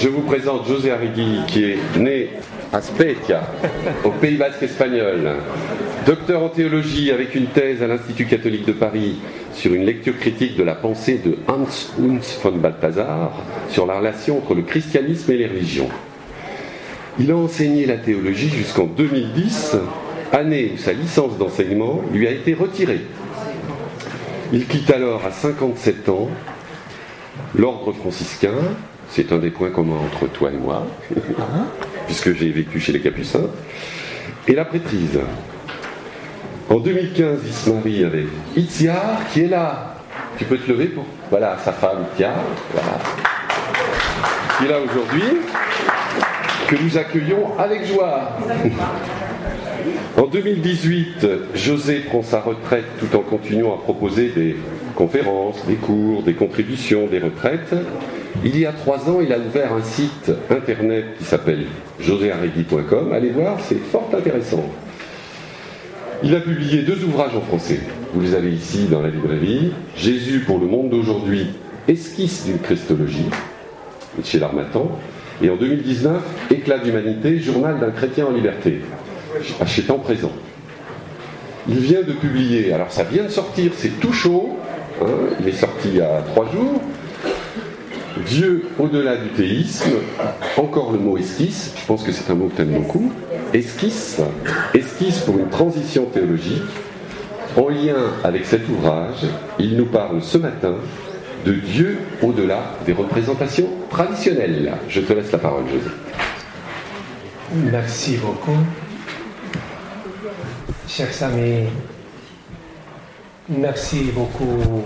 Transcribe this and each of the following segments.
je vous présente José Arrigui, qui est né à Spetia, au Pays Basque espagnol, docteur en théologie avec une thèse à l'Institut catholique de Paris sur une lecture critique de la pensée de Hans Hunz von Balthasar sur la relation entre le christianisme et les religions. Il a enseigné la théologie jusqu'en 2010, année où sa licence d'enseignement lui a été retirée. Il quitte alors à 57 ans l'ordre franciscain, c'est un des points communs entre toi et moi, puisque j'ai vécu chez les Capucins, et la prêtrise. En 2015, il se marie avec Itziar, qui est là. Tu peux te lever pour. Voilà, sa femme Itziar, voilà. qui est là aujourd'hui, que nous accueillons avec joie. En 2018, José prend sa retraite tout en continuant à proposer des conférences, des cours, des contributions, des retraites. Il y a trois ans, il a ouvert un site internet qui s'appelle joséarregui.com. Allez voir, c'est fort intéressant. Il a publié deux ouvrages en français. Vous les avez ici dans la librairie. Jésus pour le monde d'aujourd'hui, esquisse d'une Christologie, chez l'Armatan. Et en 2019, Éclat d'humanité, journal d'un chrétien en liberté, chez Temps Présent. Il vient de publier, alors ça vient de sortir, c'est tout chaud, hein, il est sorti il y a trois jours, Dieu au-delà du théisme, encore le mot esquisse, je pense que c'est un mot que tu aimes beaucoup, esquisse, esquisse pour une transition théologique. En lien avec cet ouvrage, il nous parle ce matin de Dieu au-delà des représentations traditionnelles. Je te laisse la parole, José. Merci beaucoup. Chers amis, merci beaucoup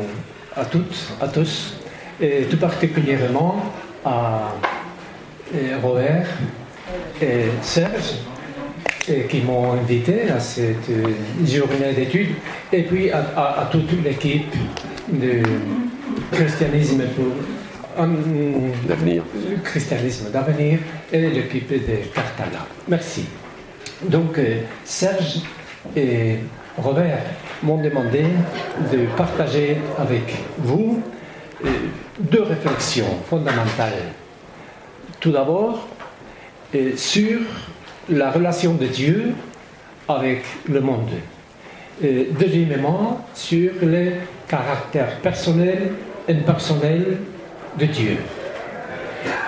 à toutes, à tous et tout particulièrement à Robert et Serge qui m'ont invité à cette journée d'études et puis à, toute l'équipe de christianisme pour d'avenir. christianisme d'avenir et l'équipe de Cartala. Merci. Donc Serge et Robert m'ont demandé de partager avec vous deux réflexions fondamentales. Tout d'abord, sur la relation de Dieu avec le monde. deuxièmement, sur le caractère personnel et impersonnel de Dieu.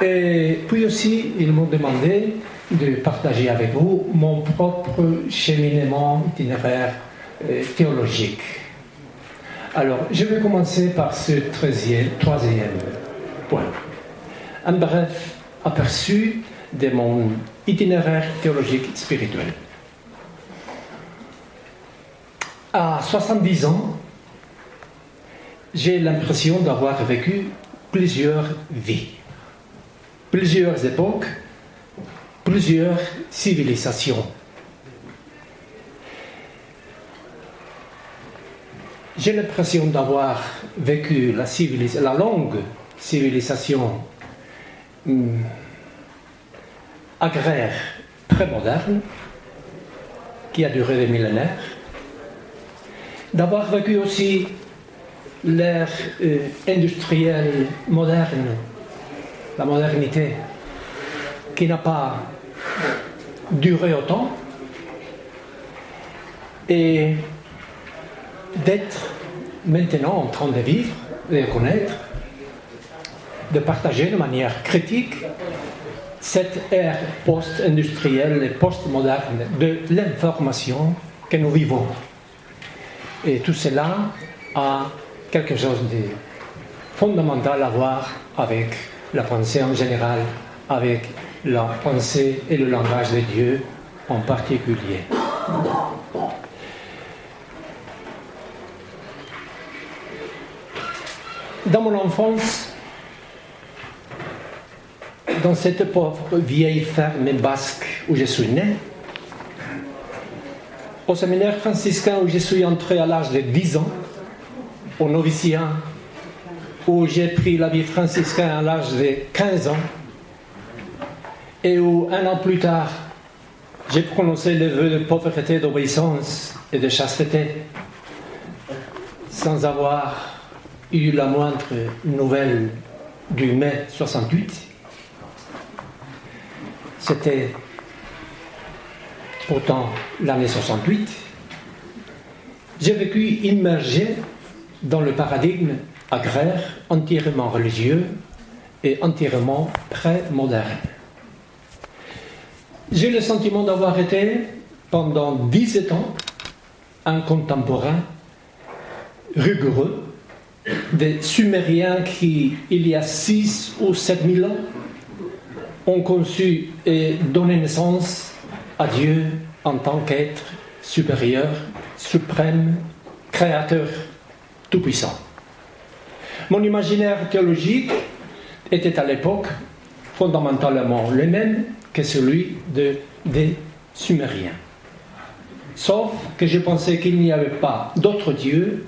Et puis aussi, ils m'ont demandé de partager avec vous mon propre cheminement itinéraire théologique. Alors, je vais commencer par ce troisième, point. Un bref aperçu de mon itinéraire théologique spirituel. À 70 ans, j'ai l'impression d'avoir vécu plusieurs vies, plusieurs époques, plusieurs civilisations J'ai l'impression d'avoir vécu la, longue civilisation hum, agraire pré-moderne qui a duré des millénaires, d'avoir vécu aussi l'ère euh, industrielle moderne, la modernité, qui n'a pas duré autant, et d'être maintenant en train de vivre, de connaître, de partager de manière critique cette ère post-industrielle et post-moderne de l'information que nous vivons. Et tout cela a quelque chose de fondamental à voir avec la pensée en général, avec la pensée et le langage de Dieu en particulier. Dans mon enfance, dans cette pauvre vieille ferme basque où je suis né, au séminaire franciscain où je suis entré à l'âge de 10 ans, au noviciat où j'ai pris la vie franciscaine à l'âge de 15 ans, et où un an plus tard, j'ai prononcé le vœu de pauvreté, d'obéissance et de chasteté, sans avoir eu la moindre nouvelle du mai 68, c'était pourtant l'année 68, j'ai vécu immergé dans le paradigme agraire entièrement religieux et entièrement pré-moderne. J'ai le sentiment d'avoir été, pendant 17 ans, un contemporain rigoureux des Sumériens qui, il y a 6 ou 7 000 ans, ont conçu et donné naissance à Dieu en tant qu'être supérieur, suprême, créateur, tout-puissant. Mon imaginaire théologique était à l'époque fondamentalement le même que celui de, des Sumériens. Sauf que je pensais qu'il n'y avait pas d'autre Dieu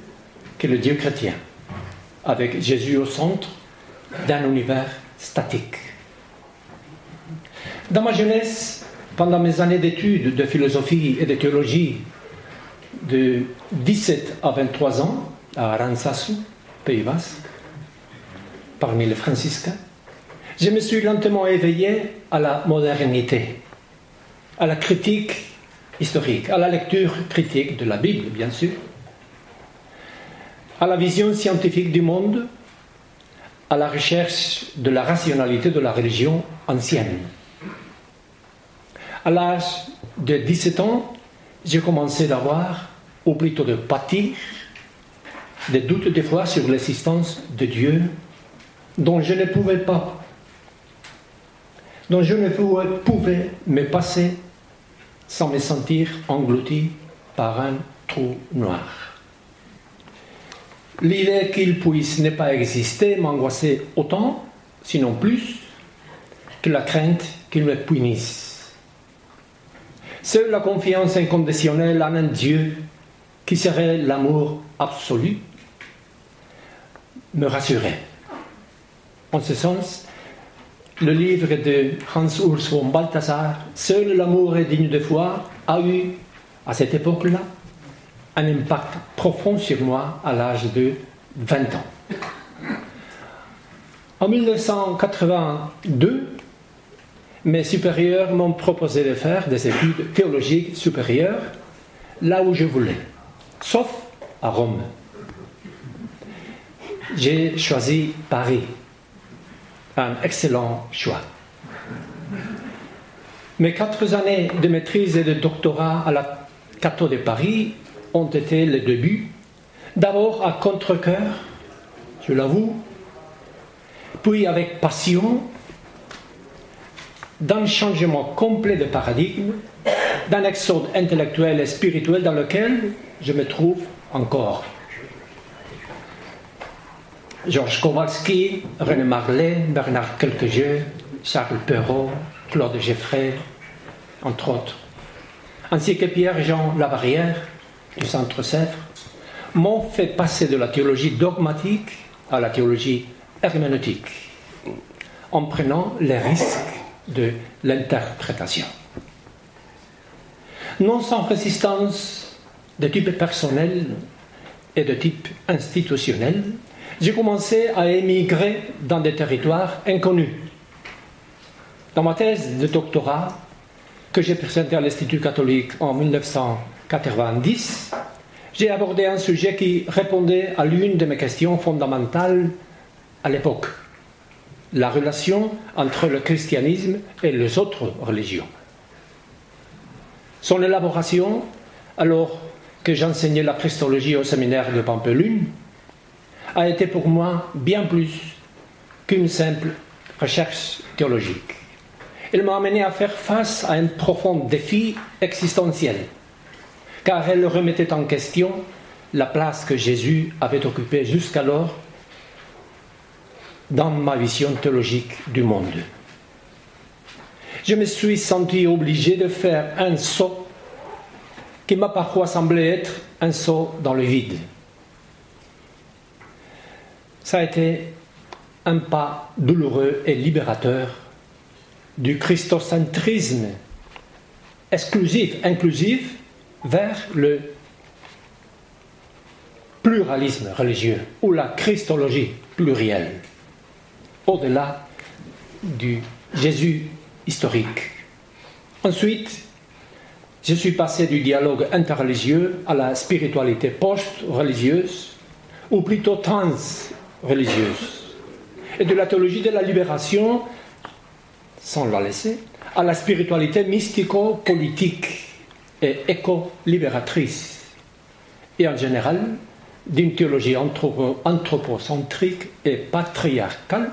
que le Dieu chrétien, avec Jésus au centre d'un univers statique. Dans ma jeunesse, pendant mes années d'études de philosophie et de théologie, de 17 à 23 ans, à Aransasu, Pays Basque, parmi les franciscains, je me suis lentement éveillé à la modernité, à la critique historique, à la lecture critique de la Bible, bien sûr, à la vision scientifique du monde, à la recherche de la rationalité de la religion ancienne. À l'âge de 17 ans, j'ai commencé d'avoir, ou plutôt de pâtir, des doutes des fois sur l'existence de Dieu dont je ne pouvais pas, dont je ne pouvais me passer sans me sentir englouti par un trou noir. L'idée qu'il puisse ne pas exister m'angoissait autant, sinon plus, que la crainte qu'il me punisse. Seule la confiance inconditionnelle en un Dieu qui serait l'amour absolu me rassurait. En ce sens, le livre de Hans Urs von Balthasar, Seul l'amour est digne de foi, a eu, à cette époque-là, un impact profond sur moi à l'âge de 20 ans. En 1982, mes supérieurs m'ont proposé de faire des études théologiques supérieures là où je voulais, sauf à Rome. J'ai choisi Paris un excellent choix. Mes quatre années de maîtrise et de doctorat à la Cato de Paris ont été le début, d'abord à contre-coeur, je l'avoue, puis avec passion, d'un changement complet de paradigme, d'un exode intellectuel et spirituel dans lequel je me trouve encore. Georges Kowalski, René Marlet, Bernard Quelquejeu, Charles Perrault, Claude Geffray, entre autres, ainsi que Pierre-Jean Lavarrière du Centre Sèvres, m'ont fait passer de la théologie dogmatique à la théologie herméneutique, en prenant les risques de l'interprétation. Non sans résistance de type personnel et de type institutionnel, j'ai commencé à émigrer dans des territoires inconnus. Dans ma thèse de doctorat, que j'ai présentée à l'Institut catholique en 1990, j'ai abordé un sujet qui répondait à l'une de mes questions fondamentales à l'époque, la relation entre le christianisme et les autres religions. Son élaboration, alors que j'enseignais la christologie au séminaire de Pampelune, a été pour moi bien plus qu'une simple recherche théologique. Elle m'a amené à faire face à un profond défi existentiel, car elle remettait en question la place que Jésus avait occupée jusqu'alors dans ma vision théologique du monde. Je me suis senti obligé de faire un saut qui m'a parfois semblé être un saut dans le vide ça a été un pas douloureux et libérateur du christocentrisme exclusif, inclusif, vers le pluralisme religieux ou la christologie plurielle, au-delà du Jésus historique. Ensuite, je suis passé du dialogue interreligieux à la spiritualité post-religieuse, ou plutôt trans-religieuse, et de la théologie de la libération, sans la laisser, à la spiritualité mystico-politique et éco-libératrice, et en général d'une théologie anthropocentrique et patriarcale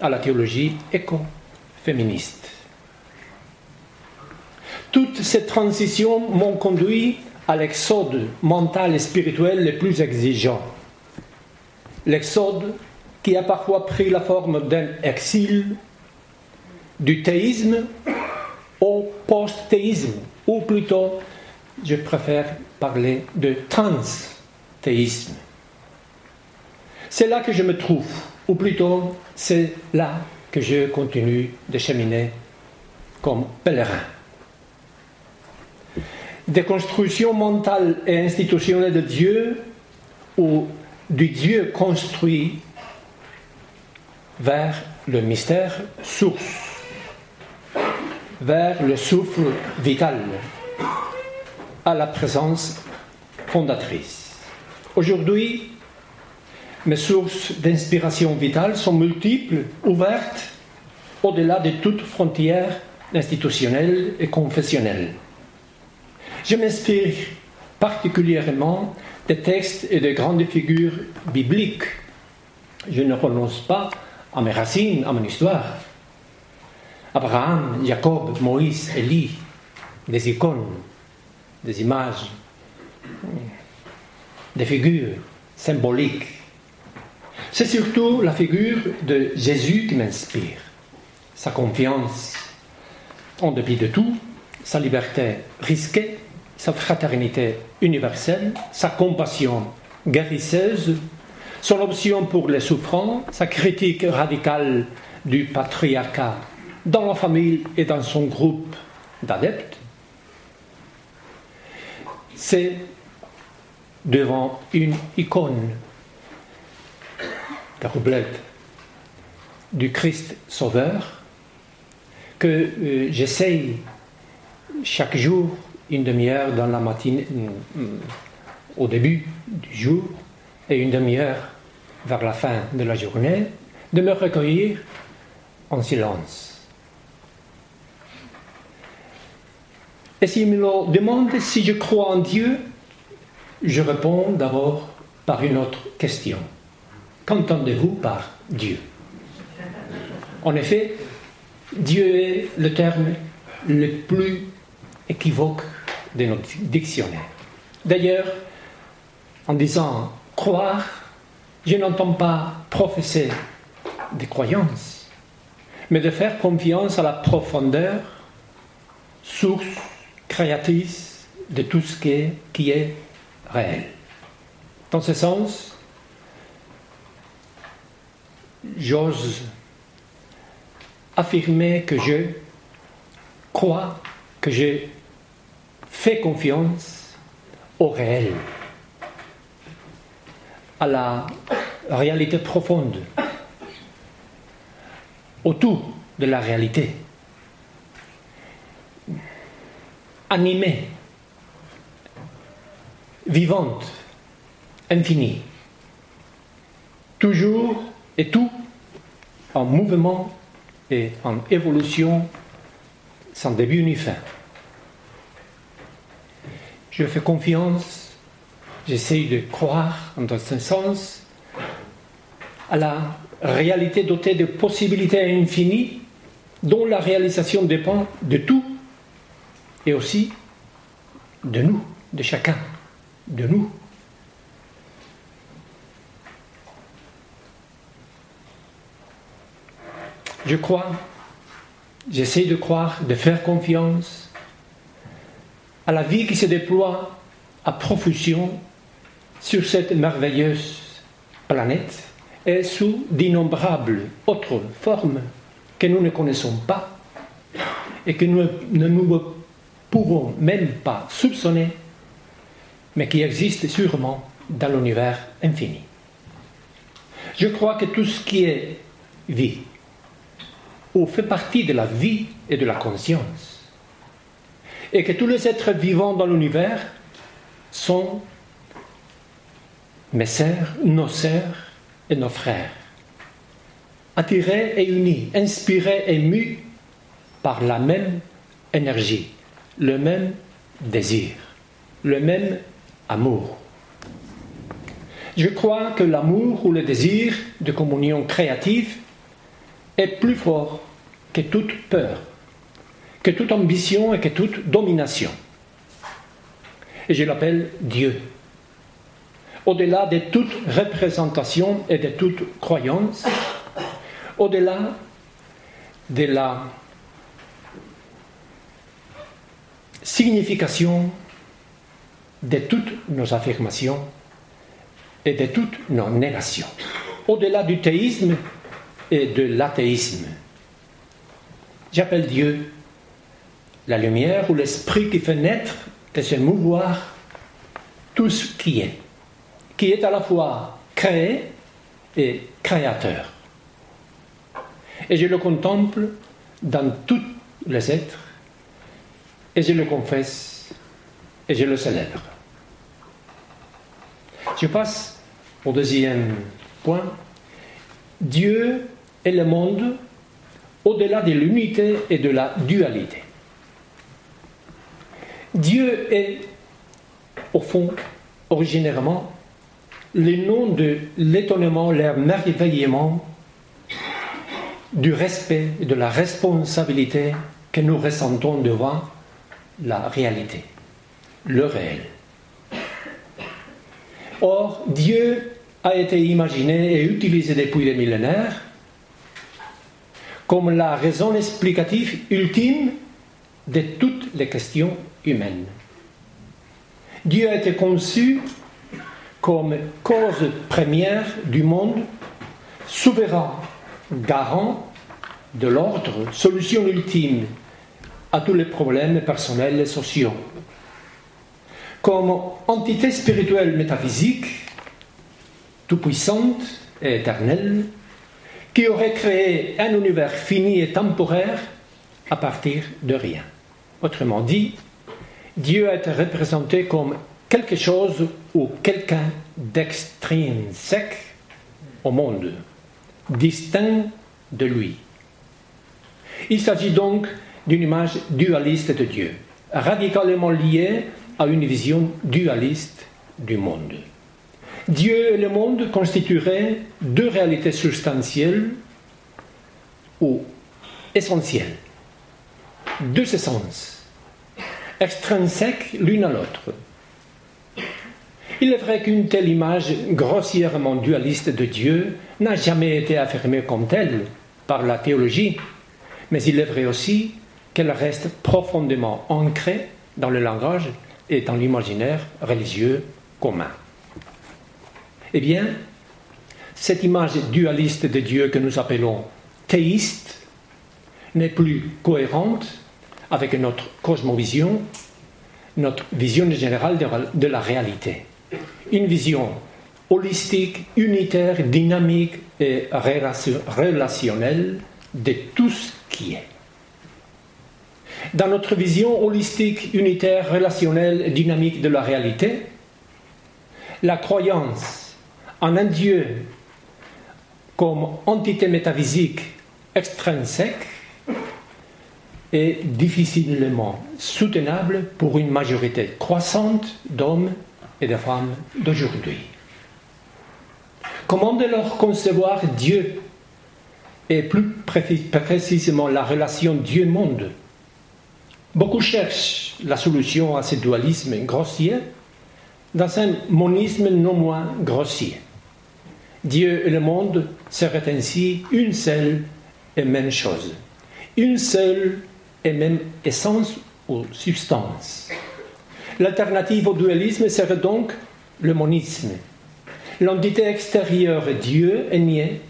à la théologie éco-féministe. Toutes ces transitions m'ont conduit à l'exode mental et spirituel le plus exigeant. L'exode qui a parfois pris la forme d'un exil du théisme au post-théisme, ou plutôt, je préfère parler de trans-théisme. C'est là que je me trouve, ou plutôt, c'est là que je continue de cheminer comme pèlerin. Déconstruction mentale et institutionnelle de Dieu, ou du Dieu construit vers le mystère source vers le souffle vital, à la présence fondatrice. Aujourd'hui, mes sources d'inspiration vitale sont multiples, ouvertes, au-delà de toute frontière institutionnelle et confessionnelle. Je m'inspire particulièrement des textes et des grandes figures bibliques. Je ne renonce pas à mes racines, à mon histoire. Abraham, Jacob, Moïse, Élie, des icônes, des images, des figures symboliques. C'est surtout la figure de Jésus qui m'inspire. Sa confiance en dépit de tout, sa liberté risquée, sa fraternité universelle, sa compassion guérisseuse, son option pour les souffrants, sa critique radicale du patriarcat dans la famille et dans son groupe d'adeptes, c'est devant une icône, la roublette du Christ Sauveur, que euh, j'essaye chaque jour, une demi-heure dans la matinée, euh, au début du jour, et une demi-heure vers la fin de la journée, de me recueillir en silence Et s'il me demande si je crois en Dieu, je réponds d'abord par une autre question. Qu'entendez-vous par Dieu? En effet, Dieu est le terme le plus équivoque de notre dictionnaire. D'ailleurs, en disant croire, je n'entends pas professer des croyances, mais de faire confiance à la profondeur, source créatrice de tout ce qui est, réel. Dans ce sens, j'ose affirmer que je crois, que je fais confiance au réel, à la réalité profonde, au tout de la réalité. Animée, vivante, infinie, toujours et tout en mouvement et en évolution sans début ni fin. Je fais confiance, j'essaie de croire, en ce sens, à la réalité dotée de possibilités infinies dont la réalisation dépend de tout et aussi de nous, de chacun, de nous. Je crois, j'essaie de croire, de faire confiance à la vie qui se déploie à profusion sur cette merveilleuse planète et sous d'innombrables autres formes que nous ne connaissons pas et que nous ne nous pouvons même pas soupçonner, mais qui existent sûrement dans l'univers infini. Je crois que tout ce qui est vie, ou fait partie de la vie et de la conscience, et que tous les êtres vivants dans l'univers sont mes sœurs, nos sœurs et nos frères, attirés et unis, inspirés et mus par la même énergie, le même désir, le même amour. Je crois que l'amour ou le désir de communion créative est plus fort que toute peur, que toute ambition et que toute domination. Et je l'appelle Dieu. Au-delà de toute représentation et de toute croyance, au-delà de la signification de toutes nos affirmations et de toutes nos négations, au-delà du théisme et de l'athéisme. J'appelle Dieu la lumière ou l'esprit qui fait naître et se mouvoir tout ce qui est, qui est à la fois créé et créateur. Et je le contemple dans tous les êtres, et je le confesse, et je le célèbre. Je passe au deuxième point. Dieu est le monde au-delà de l'unité et de la dualité. Dieu est, au fond, originairement, le nom de l'étonnement, l'émerveillement, du respect et de la responsabilité que nous ressentons devant la réalité, le réel. Or, Dieu a été imaginé et utilisé depuis des millénaires comme la raison explicative ultime de toutes les questions humaines. Dieu a été conçu comme cause première du monde, souverain, garant de l'ordre, solution ultime à tous les problèmes personnels et sociaux. Comme entité spirituelle métaphysique, tout-puissante et éternelle, qui aurait créé un univers fini et temporaire à partir de rien. Autrement dit, Dieu a été représenté comme quelque chose ou quelqu'un d'extrinsèque au monde, distinct de lui. Il s'agit donc d'une image dualiste de Dieu, radicalement liée à une vision dualiste du monde. Dieu et le monde constitueraient deux réalités substantielles ou essentielles, deux essences, extrinsèques l'une à l'autre. Il est vrai qu'une telle image grossièrement dualiste de Dieu n'a jamais été affirmée comme telle par la théologie, mais il est vrai aussi qu'elle reste profondément ancrée dans le langage et dans l'imaginaire religieux commun. Eh bien, cette image dualiste de Dieu que nous appelons théiste n'est plus cohérente avec notre cosmovision, notre vision générale de la réalité. Une vision holistique, unitaire, dynamique et relationnelle de tout ce qui est. Dans notre vision holistique, unitaire, relationnelle dynamique de la réalité, la croyance en un Dieu comme entité métaphysique extrinsèque est difficilement soutenable pour une majorité croissante d'hommes et de femmes d'aujourd'hui. Comment dès lors concevoir Dieu et plus précisément la relation Dieu-monde Beaucoup cherchent la solution à ce dualisme grossier dans un monisme non moins grossier. Dieu et le monde seraient ainsi une seule et même chose, une seule et même essence ou substance. L'alternative au dualisme serait donc le monisme. L'entité extérieure Dieu est niée,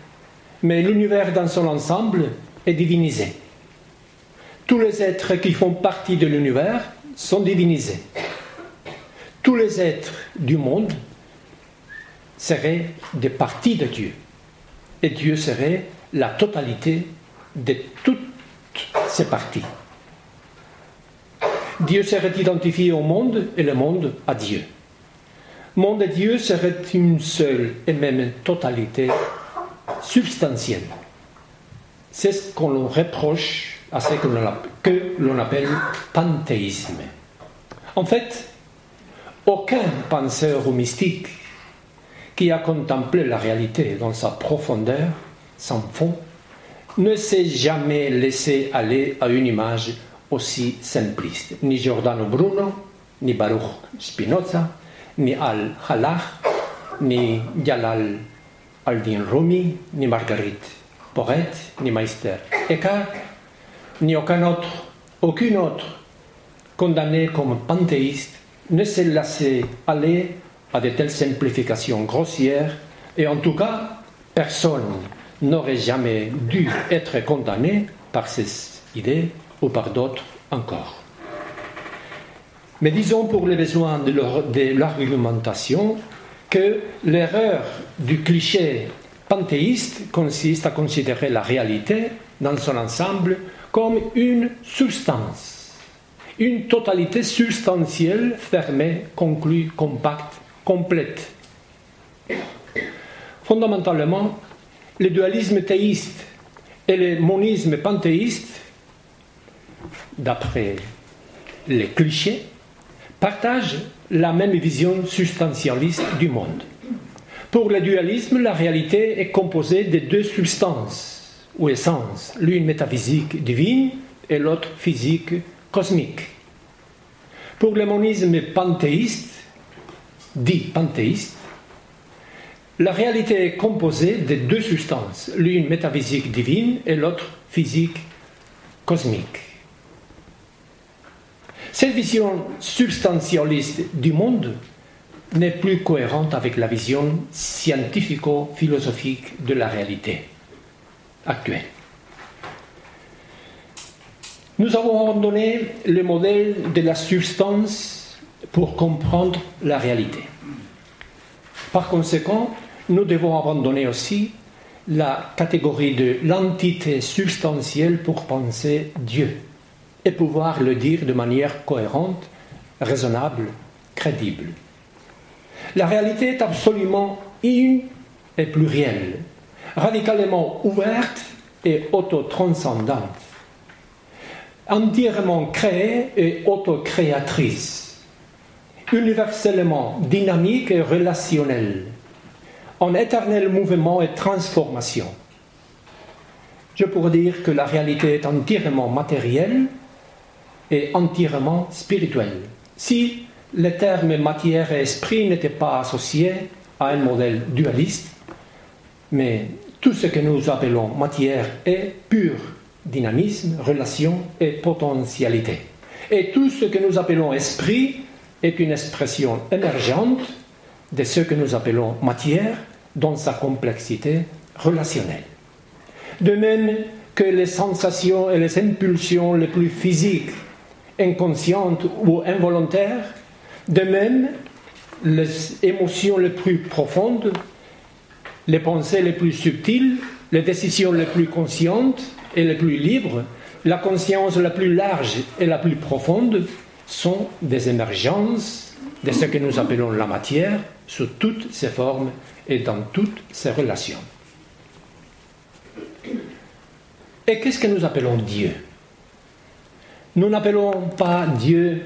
mais l'univers dans son ensemble est divinisé. Tous les êtres qui font partie de l'univers sont divinisés. Tous les êtres du monde seraient des parties de Dieu. Et Dieu serait la totalité de toutes ces parties. Dieu serait identifié au monde et le monde à Dieu. Monde et Dieu serait une seule et même totalité substantielle. C'est ce qu'on reproche à ce que l'on appelle panthéisme. En fait, aucun penseur ou mystique qui a contemplé la réalité dans sa profondeur, sans fond, ne s'est jamais laissé aller à une image aussi simpliste. Ni Giordano Bruno, ni Baruch Spinoza, ni Al-Halach, ni Jalal al-Din Rumi, ni Marguerite Porret, ni Meister Eckhart, ni aucun autre, aucune autre condamné comme panthéiste ne s'est laissé aller à de telles simplifications grossières et en tout cas, personne n'aurait jamais dû être condamné par ces idées ou par d'autres encore. Mais disons pour les besoins de l'argumentation que l'erreur du cliché panthéiste consiste à considérer la réalité dans son ensemble comme une substance, une totalité substantielle, fermée, conclue, compacte, complète. Fondamentalement, le dualisme théiste et le monisme panthéiste, d'après les clichés, partagent la même vision substantialiste du monde. Pour le dualisme, la réalité est composée de deux substances ou essences, l'une métaphysique divine et l'autre physique cosmique. Pour le monisme panthéiste, dit panthéiste, la réalité est composée de deux substances, l'une métaphysique divine et l'autre physique cosmique. Cette vision substantialiste du monde n'est plus cohérente avec la vision scientifico-philosophique de la réalité actuelle. Nous avons abandonné le modèle de la substance pour comprendre la réalité. Par conséquent, nous devons abandonner aussi la catégorie de l'entité substantielle pour penser Dieu et pouvoir le dire de manière cohérente, raisonnable, crédible. La réalité est absolument une et plurielle, radicalement ouverte et autotranscendante, entièrement créée et autocréatrice, universellement dynamique et relationnelle, en éternel mouvement et transformation. Je pourrais dire que la réalité est entièrement matérielle et entièrement spirituelle. Si les termes matière et esprit n'étaient pas associés à un modèle dualiste, mais tout ce que nous appelons matière est pur dynamisme, relation et potentialité. Et tout ce que nous appelons esprit est une expression émergente de ce que nous appelons matière dans sa complexité relationnelle. De même que les sensations et les impulsions les plus physiques, inconscientes ou involontaires, de même les émotions les plus profondes, les pensées les plus subtiles, les décisions les plus conscientes et les plus libres, la conscience la plus large et la plus profonde sont des émergences de ce que nous appelons la matière sous toutes ses formes et dans toutes ses relations. Et qu'est-ce que nous appelons Dieu? Nous n'appelons pas Dieu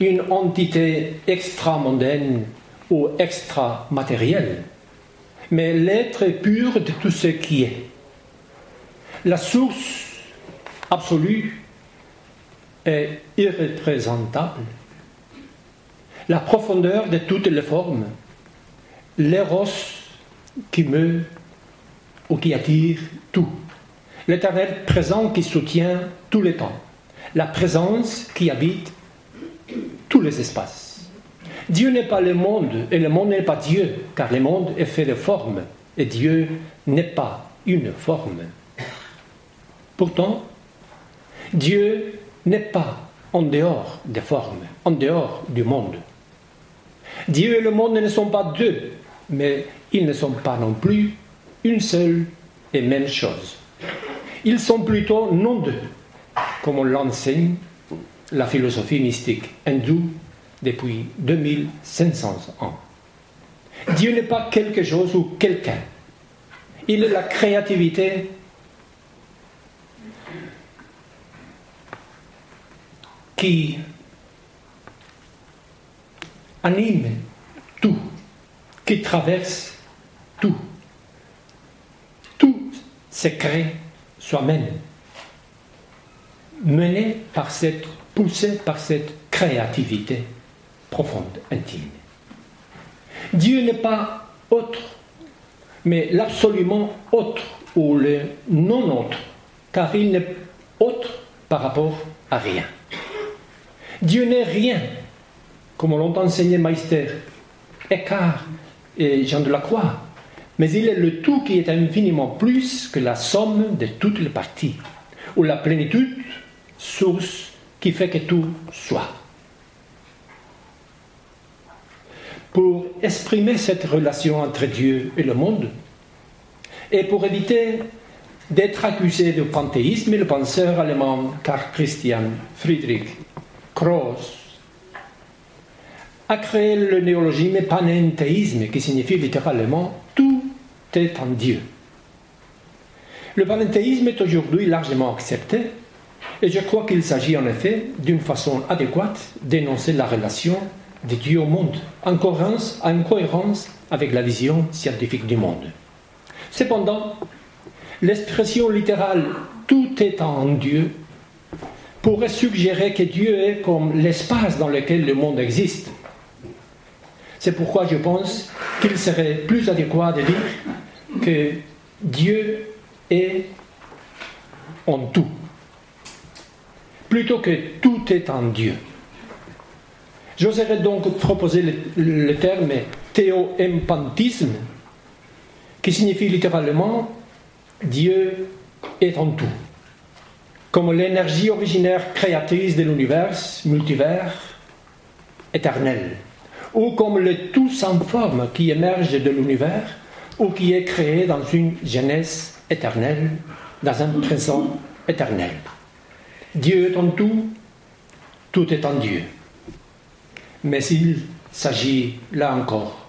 une entité extra-mondaine ou extra-matérielle, mais l'être pur de tout ce qui est. La source absolue est irreprésentable. La profondeur de toutes les formes l'éros qui meut ou qui attire tout, l'éternel présent qui soutient tous les temps, la présence qui habite tous les espaces. Dieu n'est pas le monde et le monde n'est pas Dieu, car le monde est fait de formes et Dieu n'est pas une forme. Pourtant, Dieu n'est pas en dehors des formes, en dehors du monde. Dieu et le monde ne sont pas deux, mais ils ne sont pas non plus une seule et même chose. Ils sont plutôt non deux, comme on l'enseigne la philosophie mystique hindoue depuis 2500 ans. Dieu n'est pas quelque chose ou quelqu'un. Il est la créativité qui anime tout, qui traverse tout. Tout se crée soi-même, mené par cette, poussé par cette créativité profonde, intime. Dieu n'est pas autre, mais l'absolument autre ou le non autre, car il n'est autre par rapport à rien. Dieu n'est rien, comme l'ont enseigné Meister, Eckhart et Jean de la Croix, mais il est le tout qui est infiniment plus que la somme de toutes les parties, ou la plénitude, source qui fait que tout soit. Pour exprimer cette relation entre Dieu et le monde, et pour éviter d'être accusé de panthéisme, le penseur allemand Karl Christian Friedrich Cross a créé le néologisme panenthéisme, qui signifie littéralement tout est en Dieu. Le panenthéisme est aujourd'hui largement accepté, et je crois qu'il s'agit en effet d'une façon adéquate d'énoncer la relation de Dieu au monde, en cohérence, en cohérence avec la vision scientifique du monde. Cependant, l'expression littérale tout est en Dieu pourrait suggérer que Dieu est comme l'espace dans lequel le monde existe. C'est pourquoi je pense qu'il serait plus adéquat de dire que Dieu est en tout, plutôt que tout est en Dieu. J'oserais donc proposer le, le terme théoempantisme, qui signifie littéralement Dieu est en tout comme l'énergie originaire créatrice de l'univers multivers éternel, ou comme le tout sans forme qui émerge de l'univers ou qui est créé dans une jeunesse éternelle, dans un présent éternel. Dieu est en tout, tout est en Dieu. Mais il s'agit là encore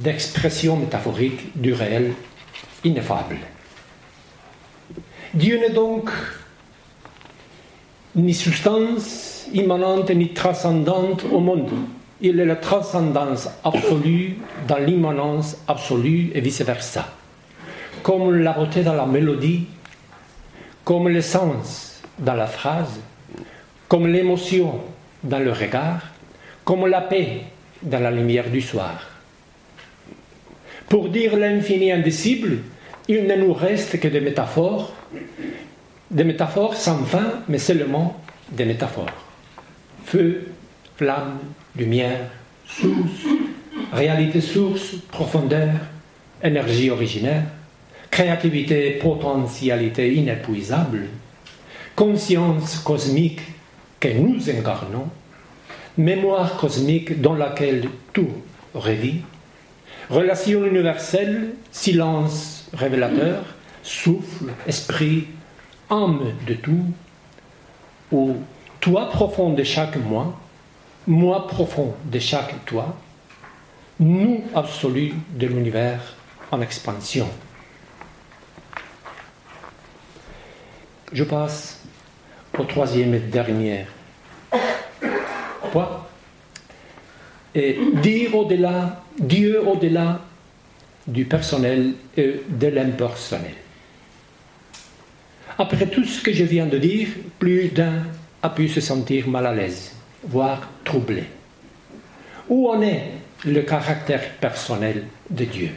d'expression métaphorique du réel ineffable. Dieu n'est donc ni substance immanente ni transcendante au monde. Il est la transcendance absolue dans l'immanence absolue et vice-versa. Comme la beauté dans la mélodie, comme le sens dans la phrase, comme l'émotion dans le regard, comme la paix dans la lumière du soir. Pour dire l'infini indicible, il ne nous reste que des métaphores des métaphores sans fin, mais seulement des métaphores. Feu, flamme, lumière, source, réalité source, profondeur, énergie originaire, créativité, potentialité inépuisable, conscience cosmique que nous incarnons, mémoire cosmique dans laquelle tout revit, relation universelle, silence révélateur, souffle, esprit, âme de tout, ou toi profond de chaque moi, moi profond de chaque toi, nous absolu de l'univers en expansion. Je passe au troisième et dernier Et dire au-delà, Dieu au-delà du personnel et de l'impersonnel. Après tout ce que je viens de dire, plus d'un a pu se sentir mal à l'aise, voire troublé. Où en est le caractère personnel de Dieu?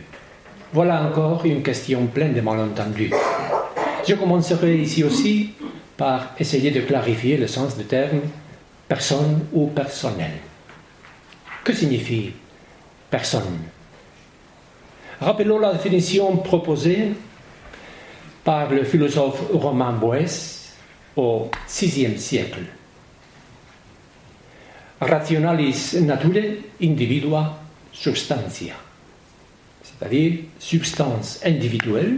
Voilà encore une question pleine de malentendus. Je commencerai ici aussi par essayer de clarifier le sens du terme personne ou personnel. Que signifie personne? Rappelons la définition proposée par le philosophe romain Boès au VIe siècle. Rationalis nature individua substantia, c'est-à-dire substance individuelle,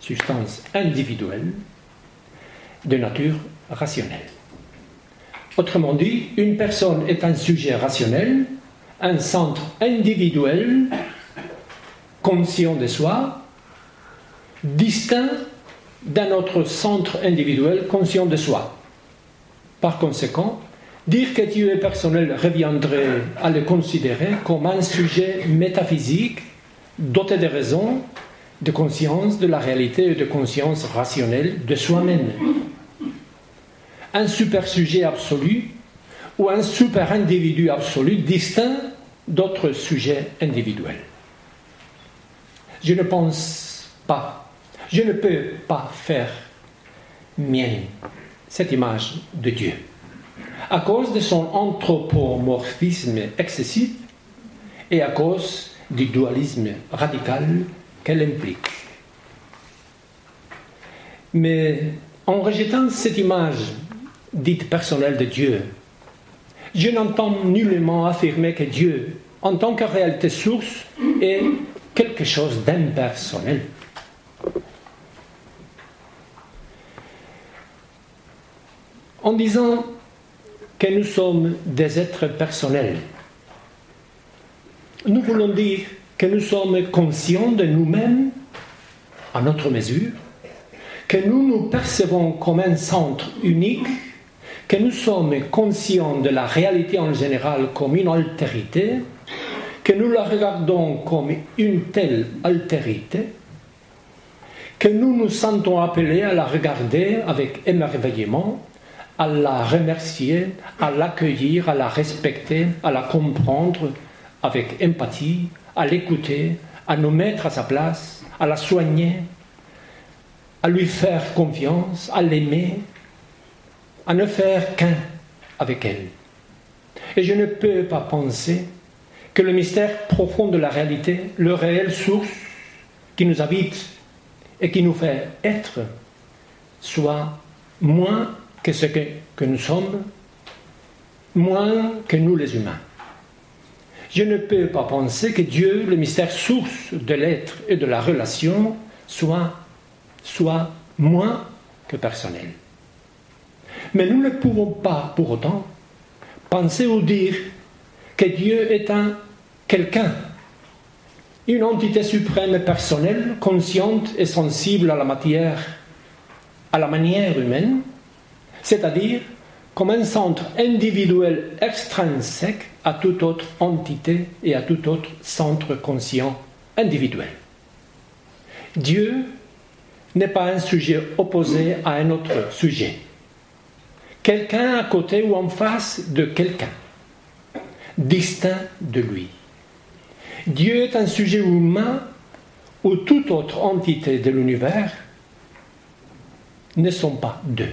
substance individuelle de nature rationnelle. Autrement dit, une personne est un sujet rationnel, un centre individuel, conscient de soi, distinct d'un autre centre individuel conscient de soi. Par conséquent, dire que Dieu est personnel reviendrait à le considérer comme un sujet métaphysique doté de raisons, de conscience de la réalité et de conscience rationnelle de soi-même. Un super sujet absolu ou un super individu absolu distinct d'autres sujets individuels. Je ne pense pas, je ne peux pas faire mienne cette image de Dieu à cause de son anthropomorphisme excessif et à cause du dualisme radical qu'elle implique. Mais en rejetant cette image dite personnelle de Dieu, je n'entends nullement affirmer que Dieu, en tant que réalité source, est quelque chose d'impersonnel. En disant que nous sommes des êtres personnels, nous voulons dire que nous sommes conscients de nous-mêmes à notre mesure, que nous nous percevons comme un centre unique, que nous sommes conscients de la réalité en général comme une altérité, que nous la regardons comme une telle altérité, que nous nous sentons appelés à la regarder avec émerveillement, à la remercier, à l'accueillir, à la respecter, à la comprendre avec empathie, à l'écouter, à nous mettre à sa place, à la soigner, à lui faire confiance, à l'aimer, à ne faire qu'un avec elle. Et je ne peux pas penser que le mystère profond de la réalité, le réel source qui nous habite et qui nous fait être, soit moins que ce que, nous sommes, moins que nous les humains. Je ne peux pas penser que Dieu, le mystère source de l'être et de la relation, soit, soit moins que personnel. Mais nous ne pouvons pas pour autant penser ou dire que Dieu est un quelqu'un, une entité suprême personnelle, consciente et sensible à la matière, à la manière humaine, c'est-à-dire comme un centre individuel extrinsèque à toute autre entité et à tout autre centre conscient individuel. Dieu n'est pas un sujet opposé à un autre sujet. Quelqu'un à côté ou en face de quelqu'un, distinct de lui. Dieu est un sujet humain où toute autre entité de l'univers ne sont pas deux.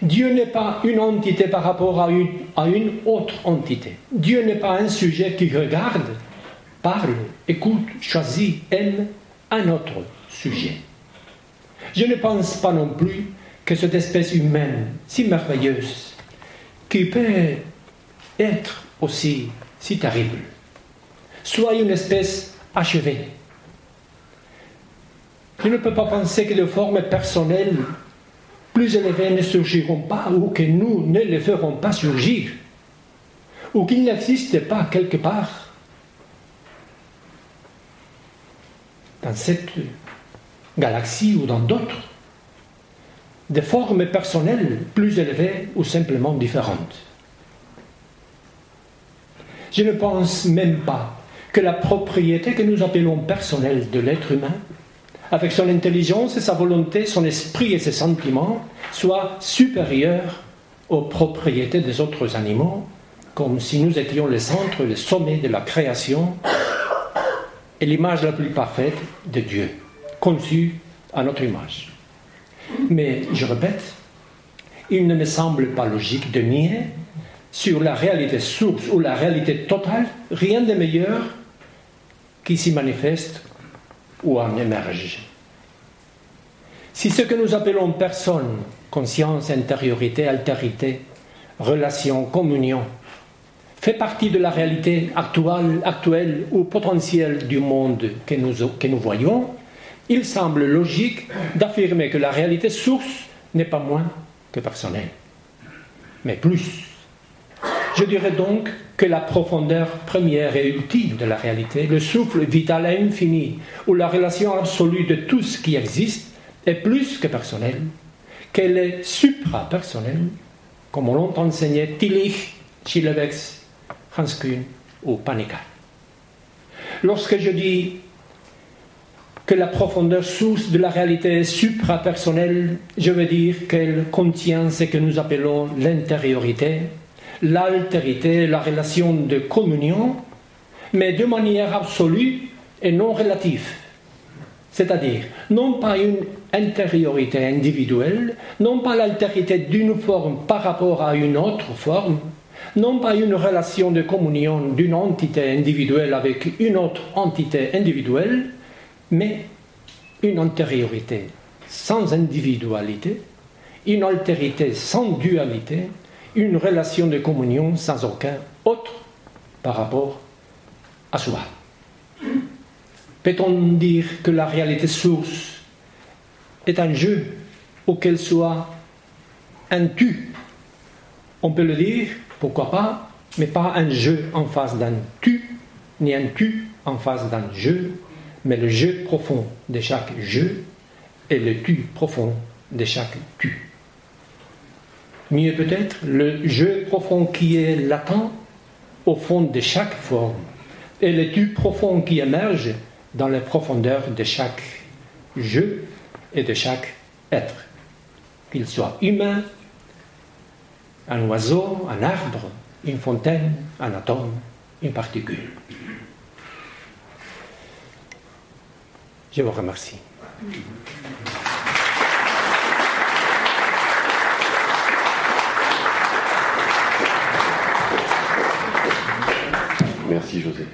Dieu n'est pas une entité par rapport à une, à une autre entité. Dieu n'est pas un sujet qui regarde, parle, écoute, choisit, aime un autre sujet. Je ne pense pas non plus que cette espèce humaine si merveilleuse, qui peut être aussi si terrible, soit une espèce achevée. Je ne peux pas penser que les formes personnelles plus élevés ne surgiront pas ou que nous ne les ferons pas surgir, ou qu'ils n'existent pas quelque part dans cette galaxie ou dans d'autres, des formes personnelles plus élevées ou simplement différentes. Je ne pense même pas que la propriété que nous appelons personnelle de l'être humain avec son intelligence et sa volonté, son esprit et ses sentiments, soit supérieur aux propriétés des autres animaux, comme si nous étions le centre, le sommet de la création et l'image la plus parfaite de Dieu, conçue à notre image. Mais, je répète, il ne me semble pas logique de nier sur la réalité source ou la réalité totale rien de meilleur qui s'y manifeste ou en émerge. Si ce que nous appelons personne, conscience, intériorité, altérité, relation, communion, fait partie de la réalité actuelle, ou potentielle du monde que nous voyons, il semble logique d'affirmer que la réalité source n'est pas moins que personnelle. mais plus. Je dirais donc que la profondeur première et ultime de la réalité, le souffle vital et infini, ou la relation absolue de tout ce qui existe, est plus que personnelle, qu'elle est supra-personnelle, comme l'ont enseigné Tillich, Schillewex, Hans Kuhn ou Panica. Lorsque je dis que la profondeur source de la réalité supra-personnelle, je veux dire qu'elle contient ce que nous appelons l'intériorité, l'altérité, la relation de communion, mais de manière absolue et non relative. C'est-à-dire, non pas une intériorité individuelle, non pas l'altérité d'une forme par rapport à une autre forme, non pas une relation de communion d'une entité individuelle avec une autre entité individuelle, mais une antériorité sans individualité, une altérité sans dualité, une relation de communion sans aucun autre par rapport à soi. Peut-on dire que la réalité source est un jeu ou qu'elle soit un tu? On peut le dire, pourquoi pas, mais pas un jeu en face d'un tu, ni un tu en face d'un jeu, mais le jeu profond de chaque jeu et le tu profond de chaque tu. Mieux peut-être, le jeu profond qui est latent au fond de chaque forme et le tu profond qui émerge dans les profondeurs de chaque jeu et de chaque être, qu'il soit humain, un oiseau, un arbre, une fontaine, un atome, une particule. Je vous remercie. Merci José.